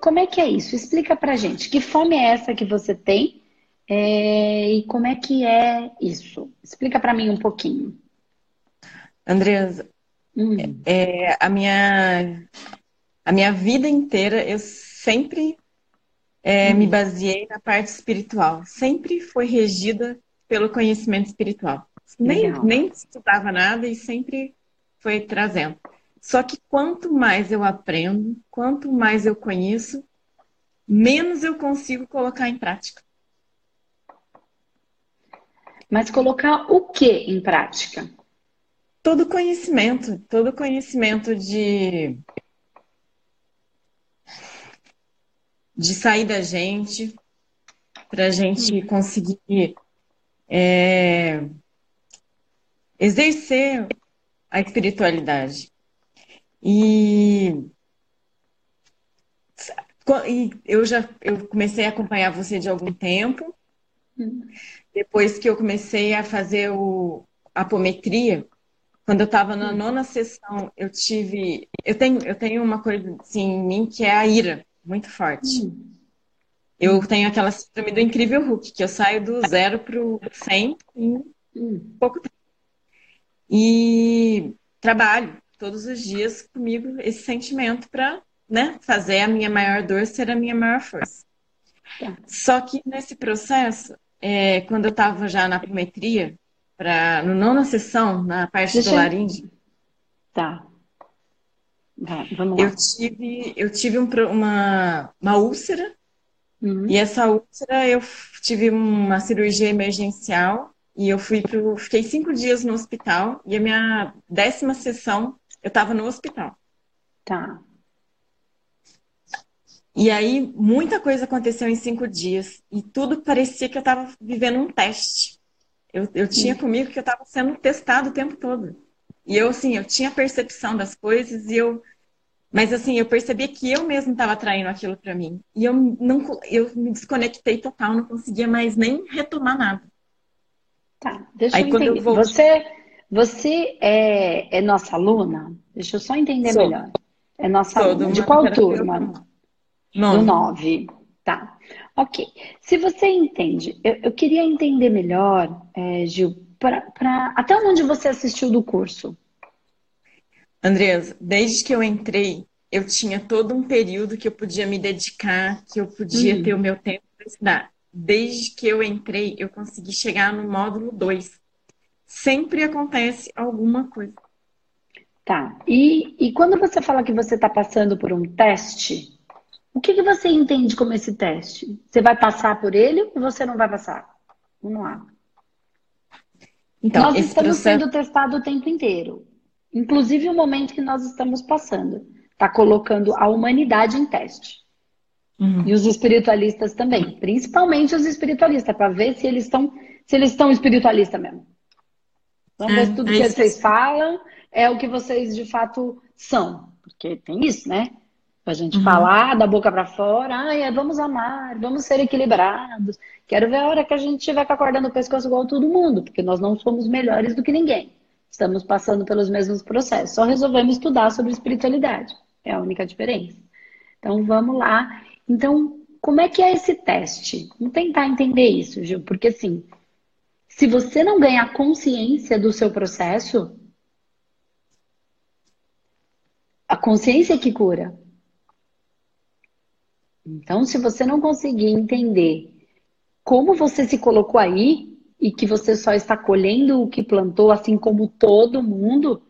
como é que é isso? Explica pra gente. Que fome é essa que você tem? É, e como é que é isso? Explica para mim um pouquinho. Andresa, hum. é, a, minha, a minha vida inteira eu sempre é, hum. me baseei na parte espiritual. Sempre foi regida pelo conhecimento espiritual. Nem, nem estudava nada e sempre foi trazendo. Só que quanto mais eu aprendo, quanto mais eu conheço, menos eu consigo colocar em prática. Mas colocar o que em prática? Todo conhecimento, todo conhecimento de de sair da gente para a gente conseguir é, exercer a espiritualidade. E, e eu já eu comecei a acompanhar você de algum tempo. Depois que eu comecei a fazer o, a apometria, quando eu estava na nona sessão, eu tive. Eu tenho, eu tenho uma coisa assim, em mim que é a ira muito forte. Eu tenho aquela síndrome do incrível Hulk, que eu saio do zero para o 100 em pouco tempo. E trabalho todos os dias comigo esse sentimento para né, fazer a minha maior dor ser a minha maior força. Tá. Só que nesse processo, é, quando eu estava já na apometria, pra, no nona sessão, na parte Deixa do laringe. Tá. vamos lá. Eu tive, eu tive um, uma, uma úlcera, uhum. e essa úlcera eu tive uma cirurgia emergencial, e eu fui pro. Fiquei cinco dias no hospital, e a minha décima sessão eu estava no hospital. Tá. E aí, muita coisa aconteceu em cinco dias. E tudo parecia que eu estava vivendo um teste. Eu, eu tinha comigo que eu estava sendo testado o tempo todo. E eu, assim, eu tinha percepção das coisas e eu... Mas, assim, eu percebia que eu mesmo estava atraindo aquilo para mim. E eu, não, eu me desconectei total, não conseguia mais nem retomar nada. Tá, deixa Aí, eu entender. Eu vou... Você você é, é nossa aluna? Deixa eu só entender Sou. melhor. É nossa Sou, aluna. De qual turma? Nove. Do nove. Tá. Ok. Se você entende, eu, eu queria entender melhor, é, Gil, pra, pra, até onde você assistiu do curso? Andresa, desde que eu entrei, eu tinha todo um período que eu podia me dedicar, que eu podia hum. ter o meu tempo para estudar. Desde que eu entrei, eu consegui chegar no módulo 2 sempre acontece alguma coisa. Tá. E, e quando você fala que você está passando por um teste, o que, que você entende como esse teste? Você vai passar por ele ou você não vai passar? Vamos lá. Então, nós estamos processo... sendo testados o tempo inteiro. Inclusive o momento que nós estamos passando. Está colocando a humanidade em teste. Uhum. E os espiritualistas também. Principalmente os espiritualistas, para ver se eles estão se eles estão espiritualistas mesmo. Vamos ver se tudo é que vocês falam é o que vocês de fato são. Porque tem isso, né? A gente uhum. falar da boca para fora, ai, é, vamos amar, vamos ser equilibrados. Quero ver a hora que a gente tiver com a corda no pescoço igual todo mundo, porque nós não somos melhores do que ninguém. Estamos passando pelos mesmos processos. Só resolvemos estudar sobre espiritualidade. É a única diferença. Então vamos lá. Então, como é que é esse teste? Vamos tentar entender isso, Gil, porque assim, se você não ganhar consciência do seu processo, a consciência é que cura. Então, se você não conseguir entender como você se colocou aí e que você só está colhendo o que plantou, assim como todo mundo,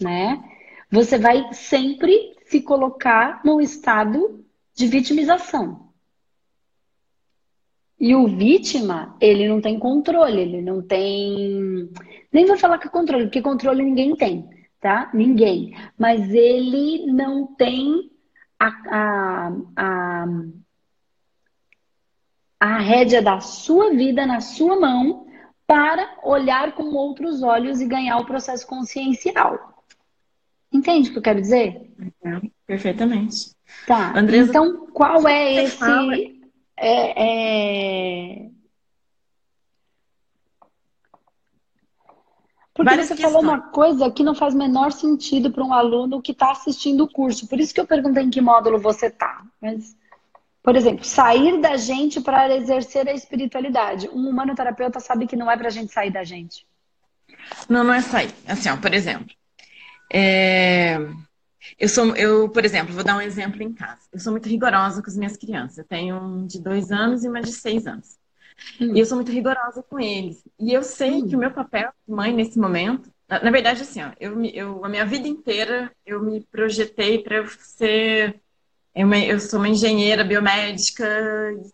né? Você vai sempre se colocar num estado de vitimização. E o vítima, ele não tem controle, ele não tem. Nem vou falar que é controle, porque controle ninguém tem, tá? Ninguém. Mas ele não tem a, a, a, a rédea da sua vida na sua mão para olhar com outros olhos e ganhar o processo consciencial. Entende o que eu quero dizer? perfeitamente. Tá. Andresa, então, qual é esse. Fala é, é... Porque Várias você questões. falou uma coisa que não faz menor sentido para um aluno que está assistindo o curso. Por isso que eu perguntei em que módulo você está. Mas por exemplo, sair da gente para exercer a espiritualidade. Um humanoterapeuta sabe que não é para a gente sair da gente. Não, não é sair. Assim, ó, por exemplo, é... eu sou, eu, por exemplo, vou dar um exemplo em casa. Eu sou muito rigorosa com as minhas crianças. Eu tenho um de dois anos e uma de seis anos. Hum. E eu sou muito rigorosa com eles. E eu sei hum. que o meu papel de mãe nesse momento, na, na verdade, assim, ó, eu, eu, a minha vida inteira eu me projetei para ser eu, eu sou uma engenheira biomédica,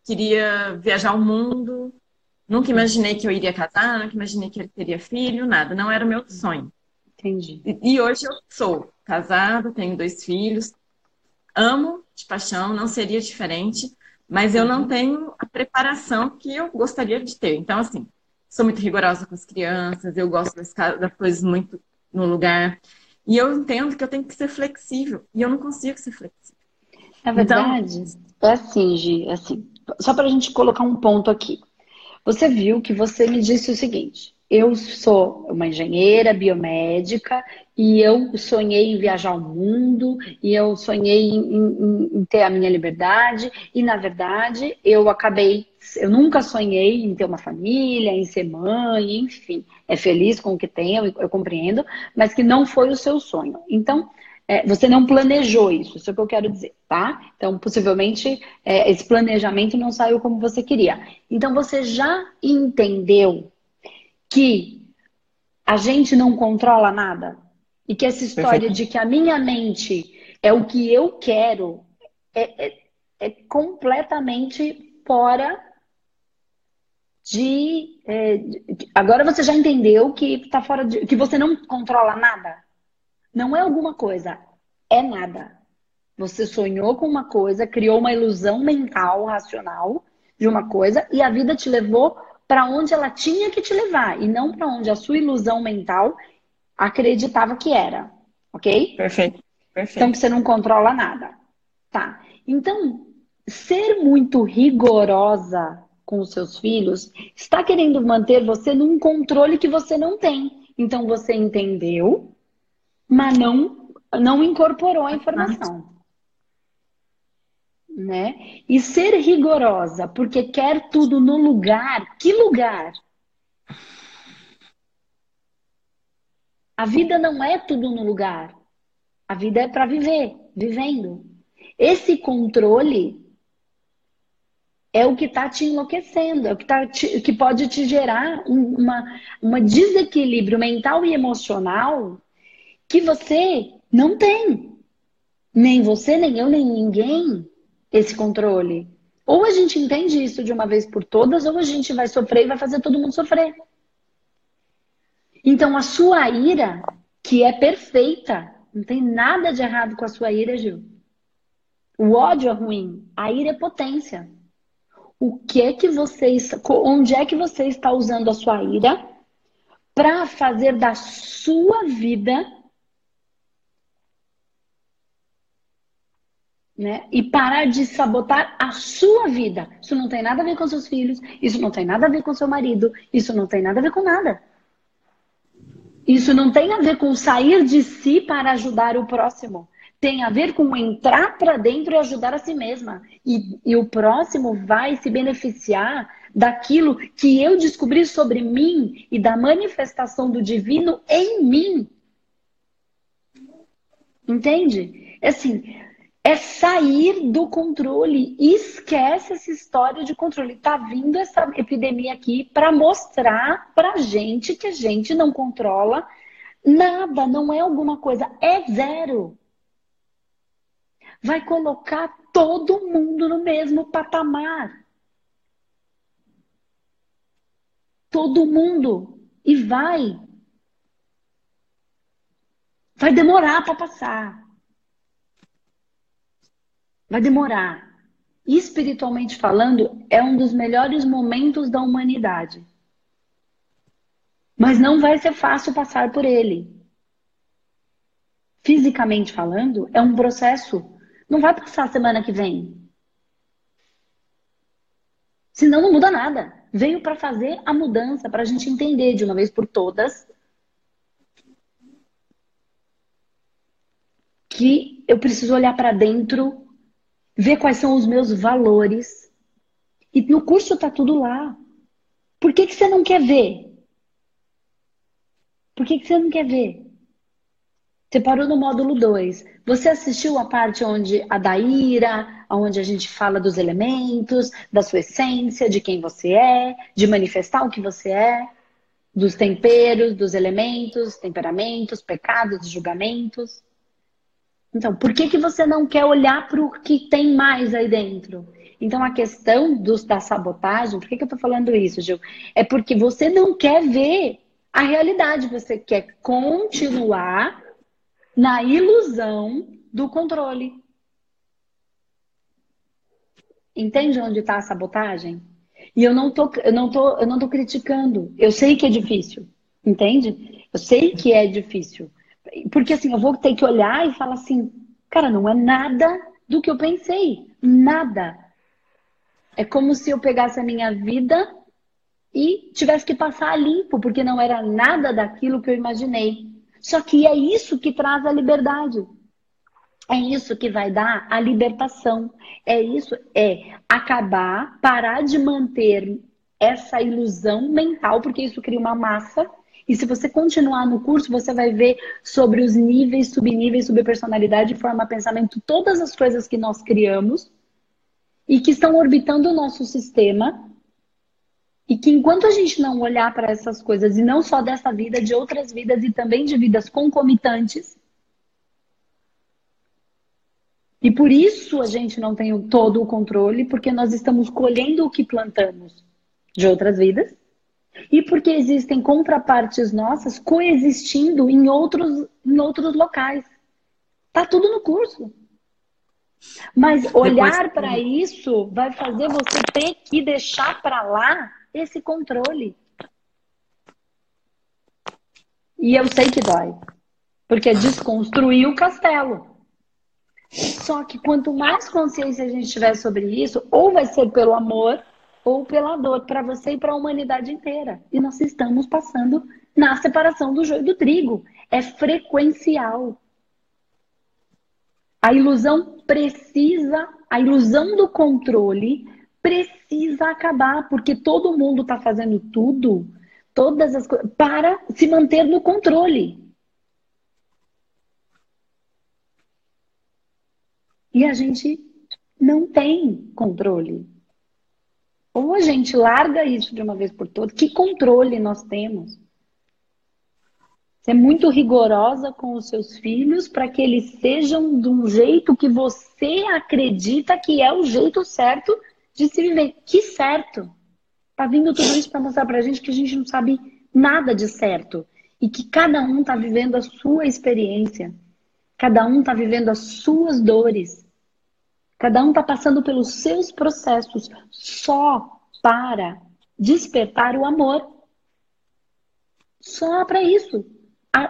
queria viajar o mundo. Nunca imaginei que eu iria casar, nunca imaginei que eu teria filho, nada. Não era o meu sonho. Entendi. E, e hoje eu sou casada, tenho dois filhos, amo de paixão, não seria diferente, mas eu não uhum. tenho a preparação que eu gostaria de ter. Então, assim, sou muito rigorosa com as crianças, eu gosto das, das coisas muito no lugar. E eu entendo que eu tenho que ser flexível. E eu não consigo ser flexível. Na verdade, então... é assim, Gi, é assim, só para a gente colocar um ponto aqui. Você viu que você me disse o seguinte: eu sou uma engenheira biomédica e eu sonhei em viajar o mundo e eu sonhei em, em, em, ter a minha liberdade e na verdade eu acabei eu nunca sonhei em ter uma família em ser mãe enfim é feliz com o que tem eu, eu compreendo mas que não foi o seu sonho então é, você não planejou isso, isso é o que eu quero dizer, tá? Então, possivelmente, é, esse planejamento não saiu como você queria. Então, você já entendeu que a gente não controla nada? E que essa história Perfeito. de que a minha mente é o que eu quero é, é, é completamente fora de, é, de, Agora você já entendeu que tá fora de. que você não controla nada? Não é alguma coisa, é nada. Você sonhou com uma coisa, criou uma ilusão mental, racional de uma coisa e a vida te levou para onde ela tinha que te levar e não para onde a sua ilusão mental acreditava que era, ok? Perfeito. Perfeito. Então você não controla nada, tá? Então ser muito rigorosa com os seus filhos está querendo manter você num controle que você não tem. Então você entendeu mas não, não incorporou a informação. Né? E ser rigorosa, porque quer tudo no lugar. Que lugar? A vida não é tudo no lugar. A vida é para viver, vivendo. Esse controle é o que está te enlouquecendo, é o que, tá te, que pode te gerar um uma, uma desequilíbrio mental e emocional que você não tem. Nem você, nem eu, nem ninguém esse controle. Ou a gente entende isso de uma vez por todas, ou a gente vai sofrer e vai fazer todo mundo sofrer. Então a sua ira, que é perfeita, não tem nada de errado com a sua ira, Gil. O ódio é ruim, a ira é potência. O que é que você onde é que você está usando a sua ira para fazer da sua vida né? E parar de sabotar a sua vida. Isso não tem nada a ver com seus filhos, isso não tem nada a ver com seu marido, isso não tem nada a ver com nada. Isso não tem a ver com sair de si para ajudar o próximo. Tem a ver com entrar para dentro e ajudar a si mesma. E, e o próximo vai se beneficiar daquilo que eu descobri sobre mim e da manifestação do divino em mim. Entende? Assim, é sair do controle. Esquece essa história de controle. Tá vindo essa epidemia aqui para mostrar pra gente que a gente não controla nada, não é alguma coisa, é zero. Vai colocar todo mundo no mesmo patamar. Todo mundo. E vai. Vai demorar para passar. Vai demorar. Espiritualmente falando, é um dos melhores momentos da humanidade. Mas não vai ser fácil passar por ele. Fisicamente falando, é um processo. Não vai passar semana que vem. Senão não muda nada. Veio para fazer a mudança, para a gente entender de uma vez por todas que eu preciso olhar para dentro ver quais são os meus valores. E no curso tá tudo lá. Por que, que você não quer ver? Por que, que você não quer ver? Você parou no módulo 2. Você assistiu a parte onde a Daíra, onde a gente fala dos elementos, da sua essência, de quem você é, de manifestar o que você é, dos temperos, dos elementos, temperamentos, pecados, julgamentos. Então, por que, que você não quer olhar para o que tem mais aí dentro? Então, a questão dos, da sabotagem, por que, que eu estou falando isso, Gil? É porque você não quer ver a realidade, você quer continuar na ilusão do controle. Entende onde está a sabotagem? E eu não tô, eu não tô, eu não tô criticando. Eu sei que é difícil, entende? Eu sei que é difícil. Porque assim, eu vou ter que olhar e falar assim, cara, não é nada do que eu pensei. Nada. É como se eu pegasse a minha vida e tivesse que passar a limpo, porque não era nada daquilo que eu imaginei. Só que é isso que traz a liberdade. É isso que vai dar a libertação. É isso, é acabar, parar de manter essa ilusão mental, porque isso cria uma massa. E se você continuar no curso, você vai ver sobre os níveis, subníveis, subpersonalidade, forma, pensamento, todas as coisas que nós criamos e que estão orbitando o nosso sistema. E que enquanto a gente não olhar para essas coisas, e não só dessa vida, de outras vidas e também de vidas concomitantes, e por isso a gente não tem todo o controle, porque nós estamos colhendo o que plantamos de outras vidas, e porque existem contrapartes nossas coexistindo em outros, em outros locais. Tá tudo no curso. Mas olhar para isso vai fazer você ter que deixar para lá esse controle. E eu sei que dói, porque é desconstruir o castelo. Só que quanto mais consciência a gente tiver sobre isso, ou vai ser pelo amor ou pela dor para você e para a humanidade inteira. E nós estamos passando na separação do joio do trigo. É frequencial. A ilusão precisa, a ilusão do controle precisa acabar, porque todo mundo está fazendo tudo, todas as coisas, para se manter no controle. E a gente não tem controle. Ou a gente larga isso de uma vez por todas, que controle nós temos? Ser muito rigorosa com os seus filhos para que eles sejam de um jeito que você acredita que é o jeito certo de se viver. Que certo! Tá vindo tudo isso para mostrar pra gente que a gente não sabe nada de certo. E que cada um tá vivendo a sua experiência. Cada um tá vivendo as suas dores. Cada um tá passando pelos seus processos só para despertar o amor. Só para isso.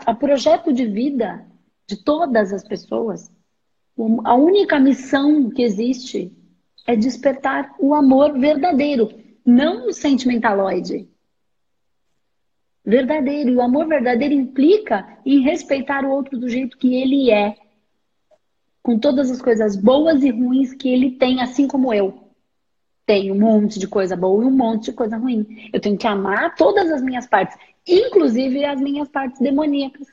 O projeto de vida de todas as pessoas, a única missão que existe é despertar o amor verdadeiro, não o sentimentaloide. Verdadeiro. E o amor verdadeiro implica em respeitar o outro do jeito que ele é. Com todas as coisas boas e ruins que ele tem, assim como eu. Tenho um monte de coisa boa e um monte de coisa ruim. Eu tenho que amar todas as minhas partes, inclusive as minhas partes demoníacas.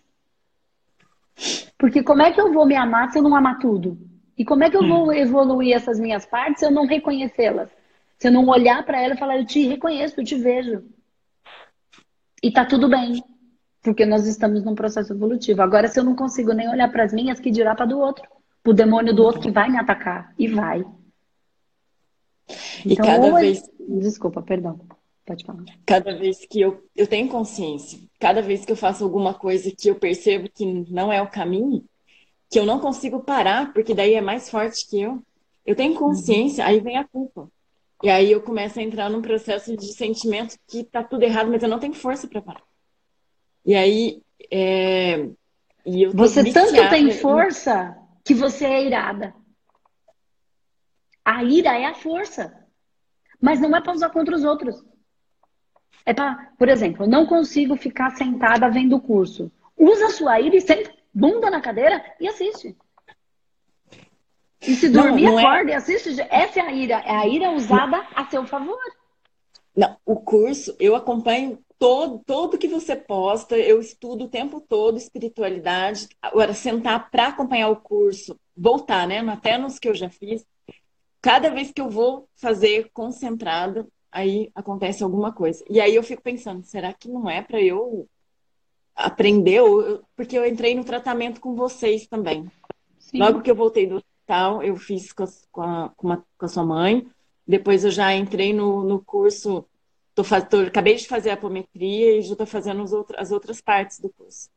Porque como é que eu vou me amar se eu não amar tudo? E como é que eu hum. vou evoluir essas minhas partes se eu não reconhecê-las? Se eu não olhar para ela e falar, eu te reconheço, eu te vejo. E tá tudo bem, porque nós estamos num processo evolutivo. Agora, se eu não consigo nem olhar para as minhas, que dirá para do outro? O demônio do outro que vai me atacar. E vai. Então, e cada vez. Desculpa, perdão. Pode falar. Cada vez que eu, eu tenho consciência, cada vez que eu faço alguma coisa que eu percebo que não é o caminho, que eu não consigo parar, porque daí é mais forte que eu. Eu tenho consciência, uhum. aí vem a culpa. E aí eu começo a entrar num processo de sentimento que tá tudo errado, mas eu não tenho força para parar. E aí. É... E eu você tanto tem força que você é irada. A ira é a força. Mas não é para usar contra os outros. É para, por exemplo, eu não consigo ficar sentada vendo o curso. Usa a sua ira e senta bunda na cadeira e assiste. E se dormir, não, não é acorda é... e assiste. Essa é a ira. É a ira usada a seu favor. Não, o curso, eu acompanho todo, todo que você posta, eu estudo o tempo todo espiritualidade. Agora, sentar para acompanhar o curso, voltar, né? Até nos que eu já fiz, cada vez que eu vou fazer concentrada, aí acontece alguma coisa. E aí eu fico pensando, será que não é para eu aprender? Porque eu entrei no tratamento com vocês também. Sim. Logo que eu voltei do hospital, eu fiz com a, com a, com, a, sua mãe. Depois eu já entrei no, no curso, tô, tô, acabei de fazer a apometria e já estou fazendo as outras, as outras partes do curso.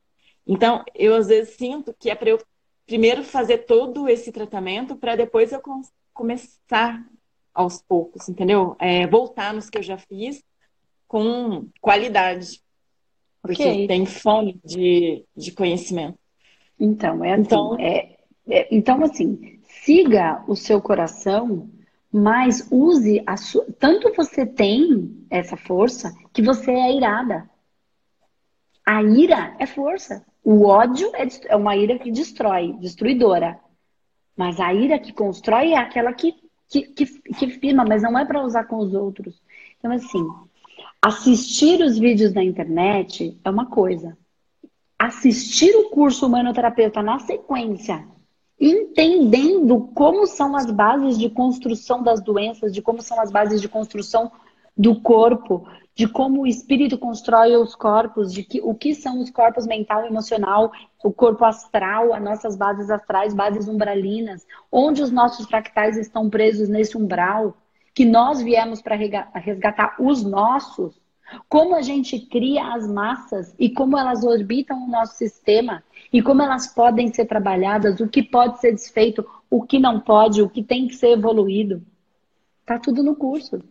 Então, eu às vezes sinto que é para eu primeiro fazer todo esse tratamento para depois eu começar aos poucos, entendeu? É, voltar nos que eu já fiz com qualidade. Porque okay. tem fome de, de conhecimento. Então, é assim, então, é, é, então, assim, siga o seu coração, mas use a sua. Tanto você tem essa força que você é irada. A ira é força. O ódio é, é uma ira que destrói, destruidora. Mas a ira que constrói é aquela que, que, que, que firma, mas não é para usar com os outros. Então, assim, assistir os vídeos na internet é uma coisa. Assistir o curso humanoterapeuta na sequência, entendendo como são as bases de construção das doenças, de como são as bases de construção do corpo, de como o espírito constrói os corpos, de que, o que são os corpos mental e emocional, o corpo astral, as nossas bases astrais, bases umbralinas, onde os nossos fractais estão presos nesse umbral, que nós viemos para resgatar os nossos, como a gente cria as massas e como elas orbitam o nosso sistema e como elas podem ser trabalhadas, o que pode ser desfeito, o que não pode, o que tem que ser evoluído. Tá tudo no curso.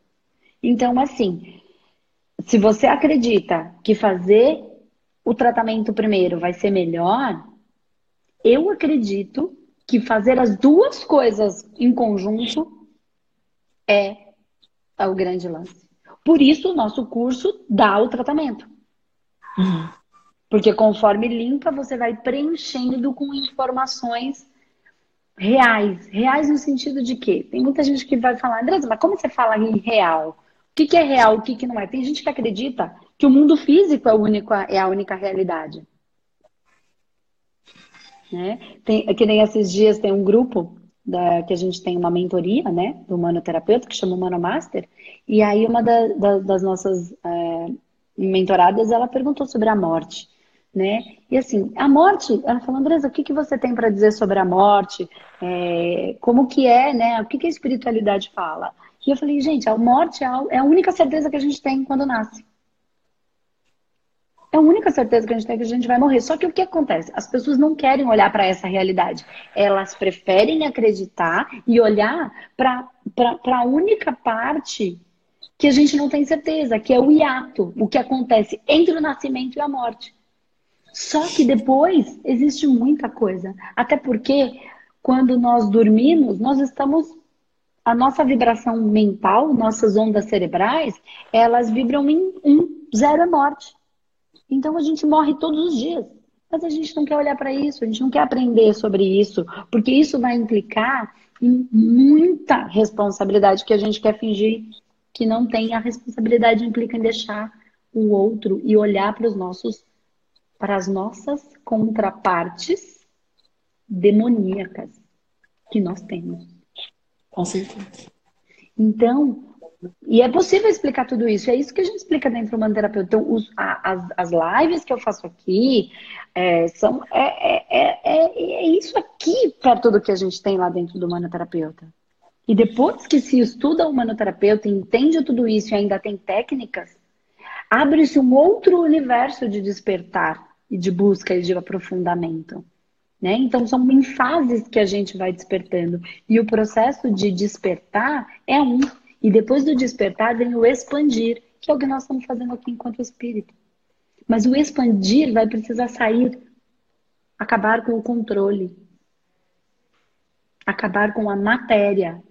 Então, assim, se você acredita que fazer o tratamento primeiro vai ser melhor, eu acredito que fazer as duas coisas em conjunto é, é o grande lance. Por isso, o nosso curso dá o tratamento. Uhum. Porque conforme limpa, você vai preenchendo com informações reais. Reais no sentido de quê? Tem muita gente que vai falar, Andressa, mas como você fala em real? que, que é real, o que, que não é. Tem gente que acredita que o mundo físico é, o único, é a única realidade. Né? Tem, que nem esses dias tem um grupo da, que a gente tem uma mentoria, né, do humanoterapeuta, que chama Humano Master, e aí uma da, da, das nossas é, mentoradas, ela perguntou sobre a morte, né, e assim, a morte, ela falou, Andresa, o que, que você tem para dizer sobre a morte, é, como que é, né, o que, que a espiritualidade fala? E eu falei, gente, a morte é, é a única certeza que a gente tem quando nasce. É a única certeza que a gente tem que a gente vai morrer. Só que o que acontece? As pessoas não querem olhar para essa realidade. Elas preferem acreditar e olhar para a única parte que a gente não tem certeza, que é o hiato, o que acontece entre o nascimento e a morte. Só que depois existe muita coisa. Até porque quando nós dormimos, nós estamos a nossa vibração mental, nossas ondas cerebrais, elas vibram em um, zero é morte. Então a gente morre todos os dias. Mas a gente não quer olhar para isso, a gente não quer aprender sobre isso, porque isso vai implicar em muita responsabilidade que a gente quer fingir que não tem. A responsabilidade implica em deixar o outro e olhar para os nossos para as nossas contrapartes demoníacas que nós temos. Com certeza. Então, e é possível explicar tudo isso. É isso que a gente explica dentro do Manoterapeuta. Então, os, a, as, as lives que eu faço aqui é, são é, é, é, é, isso aqui perto do que a gente tem lá dentro do Manoterapeuta. E depois que se estuda o Manoterapeuta, entende tudo isso e ainda tem técnicas, abre-se um outro universo de despertar e de busca e de aprofundamento. Né? Então, são em fases que a gente vai despertando. E o processo de despertar é um. E depois do despertar vem o expandir, que é o que nós estamos fazendo aqui enquanto espírito. Mas o expandir vai precisar sair, acabar com o controle, acabar com a matéria.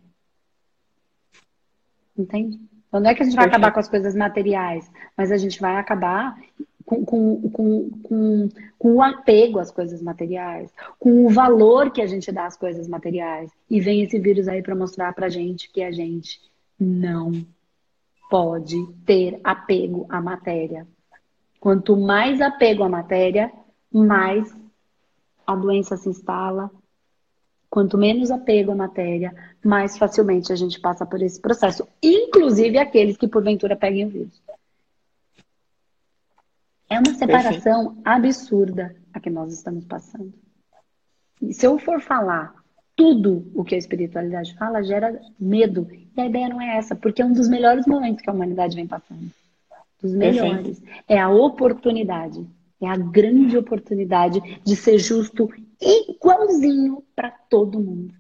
Entende? Então não é que a gente vai acabar com as coisas materiais, mas a gente vai acabar com, com, com, com, o apego às coisas materiais, com o valor que a gente dá às coisas materiais. E vem esse vírus aí para mostrar pra gente que a gente não pode ter apego à matéria. Quanto mais apego à matéria, mais a doença se instala. Quanto menos apego à matéria, mais facilmente a gente passa por esse processo. Inclusive aqueles que porventura peguem o vírus. É uma separação Perfeito. absurda a que nós estamos passando. E se eu for falar tudo o que a espiritualidade fala, gera medo. E a ideia não é essa, porque é um dos melhores momentos que a humanidade vem passando. Dos melhores. Perfeito. É a oportunidade. É a grande oportunidade de ser justo igualzinho para todo mundo.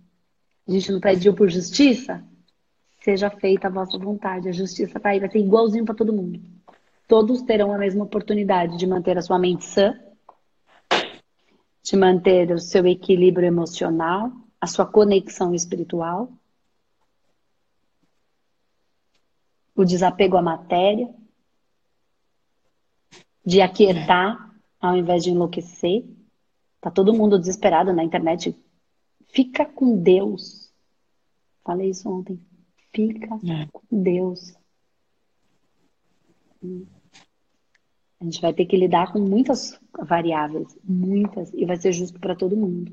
A gente não pediu por justiça? Seja feita a vossa vontade. A justiça está aí, vai ser igualzinho para todo mundo todos terão a mesma oportunidade de manter a sua mente sã, de manter o seu equilíbrio emocional, a sua conexão espiritual, o desapego à matéria, de aquietar ao invés de enlouquecer. Tá todo mundo desesperado na internet. Fica com Deus. Falei isso ontem. Fica é. com Deus. A gente vai ter que lidar com muitas variáveis, muitas, e vai ser justo para todo mundo.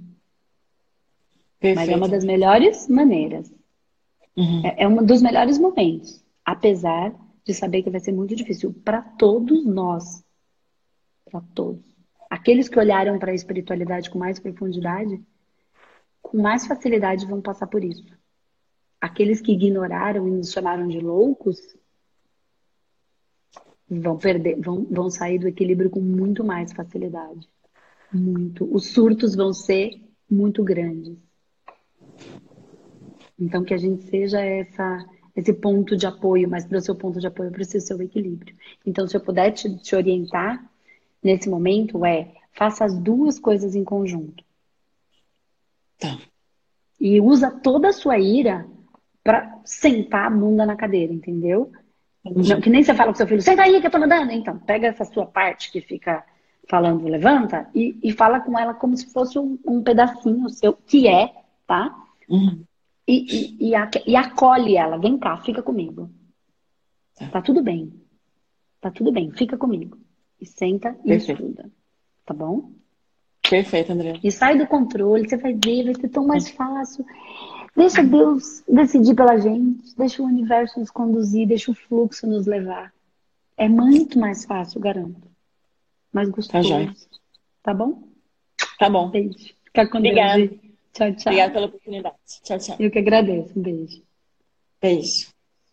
Perfeito. Mas é uma das melhores maneiras. Uhum. É, é um dos melhores momentos, apesar de saber que vai ser muito difícil para todos nós. Para todos. Aqueles que olharam para a espiritualidade com mais profundidade, com mais facilidade vão passar por isso. Aqueles que ignoraram e nos chamaram de loucos, vão perder, vão, vão sair do equilíbrio com muito mais facilidade. Muito. Os surtos vão ser muito grandes. Então que a gente seja essa esse ponto de apoio, mas para o seu ponto de apoio precisa ser o equilíbrio. Então, se eu puder te, te orientar nesse momento, é faça as duas coisas em conjunto. Tá. E usa toda a sua ira para sentar a bunda na cadeira, entendeu? Não, que nem você fala com seu filho, senta aí que eu tô mandando. Então, pega essa sua parte que fica falando, levanta, e, e fala com ela como se fosse um, um pedacinho seu, que é, tá? Uhum. E, e, e, e, acolhe ela, vem cá, fica comigo. Tá. tá tudo bem. Tá tudo bem, fica comigo. E senta e Perfeito. estuda. Tá bom? Perfeito, André. E sai do controle, você vai ver, vai ser tão mais fácil. Deixa Deus decidir pela gente, deixa o universo nos conduzir, deixa o fluxo nos levar. É muito mais fácil, garanto. Mais tá gostoso. Tá, tá bom? Tá bom. Beijo. Fica com Obrigada. Deus. Tchau, tchau. Obrigada pela oportunidade. Tchau, tchau. Eu que agradeço. Um beijo. Beijo.